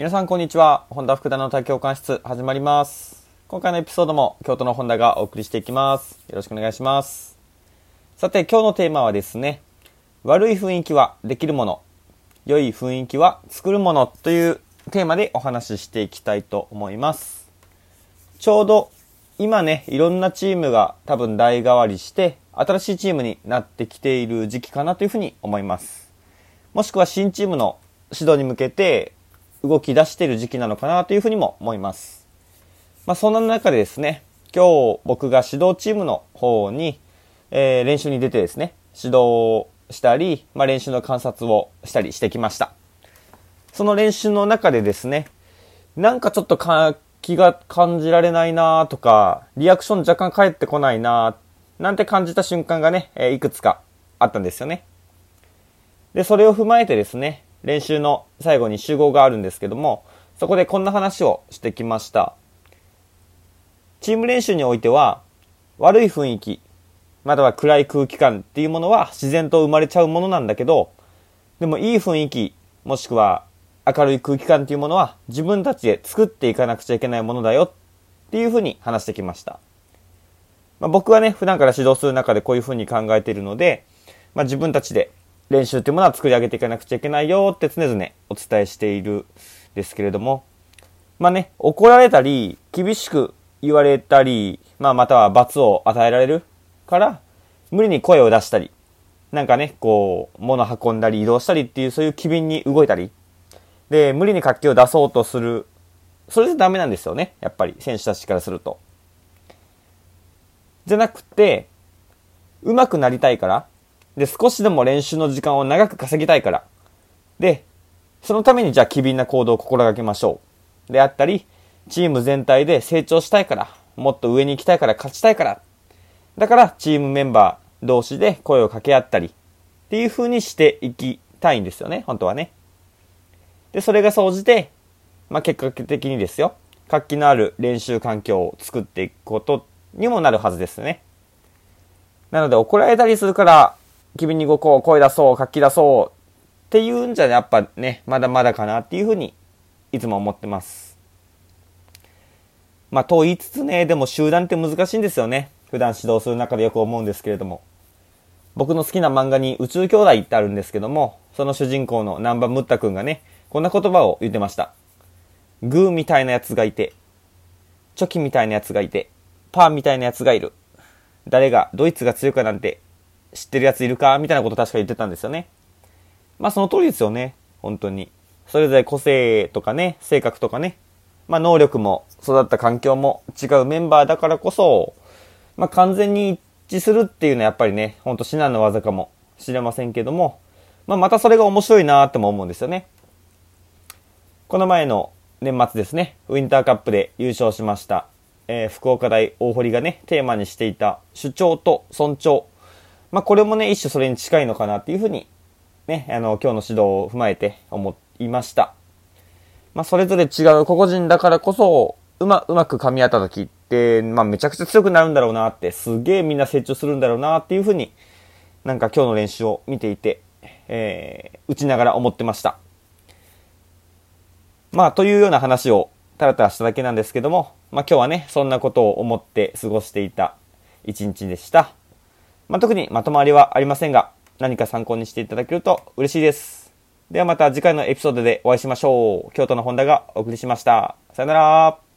皆さんこんにちは。本田福田の多教官室始まります。今回のエピソードも京都の本田がお送りしていきます。よろしくお願いします。さて今日のテーマはですね、悪い雰囲気はできるもの、良い雰囲気は作るものというテーマでお話ししていきたいと思います。ちょうど今ね、いろんなチームが多分代替わりして、新しいチームになってきている時期かなというふうに思います。もしくは新チームの指導に向けて動き出している時期なのかなというふうにも思います。まあそんな中でですね、今日僕が指導チームの方に、えー練習に出てですね、指導したり、まあ練習の観察をしたりしてきました。その練習の中でですね、なんかちょっと気が感じられないなとか、リアクション若干返ってこないななんて感じた瞬間がね、えーいくつかあったんですよね。で、それを踏まえてですね、練習の最後に集合があるんですけども、そこでこんな話をしてきました。チーム練習においては、悪い雰囲気、または暗い空気感っていうものは自然と生まれちゃうものなんだけど、でもいい雰囲気、もしくは明るい空気感っていうものは自分たちで作っていかなくちゃいけないものだよっていうふうに話してきました。まあ、僕はね、普段から指導する中でこういうふうに考えているので、まあ、自分たちで練習っていうものは作り上げていかなくちゃいけないよって常々お伝えしているですけれども、まあね、怒られたり、厳しく言われたり、まあまたは罰を与えられるから、無理に声を出したり、なんかね、こう、物運んだり移動したりっていうそういう機敏に動いたり、で、無理に活気を出そうとする、それじゃダメなんですよね、やっぱり選手たちからすると。じゃなくて、上手くなりたいから、で、少しでも練習の時間を長く稼ぎたいから、で、そのためにじゃあ機敏な行動を心がけましょう。であったり、チーム全体で成長したいから、もっと上に行きたいから勝ちたいから、だからチームメンバー同士で声を掛け合ったり、っていう風にしていきたいんですよね、本当はね。で、それが総じて、まあ、結果的にですよ、活気のある練習環境を作っていくことにもなるはずですね。なので怒られたりするから、君に動こう、声出そう、活気出そうっていうんじゃやっぱね、まだまだかなっていうふうにいつも思ってます。まあ、と言いつつね、でも集団って難しいんですよね。普段指導する中でよく思うんですけれども。僕の好きな漫画に宇宙兄弟ってあるんですけども、その主人公の南波ムッタ君がね、こんな言葉を言ってました。グーみたいなやつがいて、チョキみたいなやつがいて、パーみたいなやつがいる。誰が、ドイツが強いかなんて知ってるやついるかみたいなこと確か言ってたんですよね。まあその通りですよね。本当に。それぞれ個性とかね、性格とかね、まあ能力も育った環境も違うメンバーだからこそ、まあ完全に一致するっていうのはやっぱりね、ほんと至難の技かもしれませんけども、まあまたそれが面白いなーっても思うんですよね。この前の年末ですね、ウィンターカップで優勝しました、えー福岡大大堀がね、テーマにしていた主張と尊重。まあこれもね、一種それに近いのかなっていうふうに、ね、あの、今日の指導を踏まえて思いました。まあそれぞれ違う個々人だからこそ、うま、うまく噛み合った時って、まあめちゃくちゃ強くなるんだろうなって、すげえみんな成長するんだろうなっていうふうに、なんか今日の練習を見ていて、えー、打ちながら思ってました。まあ、というような話をたらたらしただけなんですけども、まあ今日はね、そんなことを思って過ごしていた一日でした。まあ特にまとまりはありませんが、何か参考にしていただけると嬉しいです。ではまた次回のエピソードでお会いしましょう。京都の本田がお送りしました。さよなら。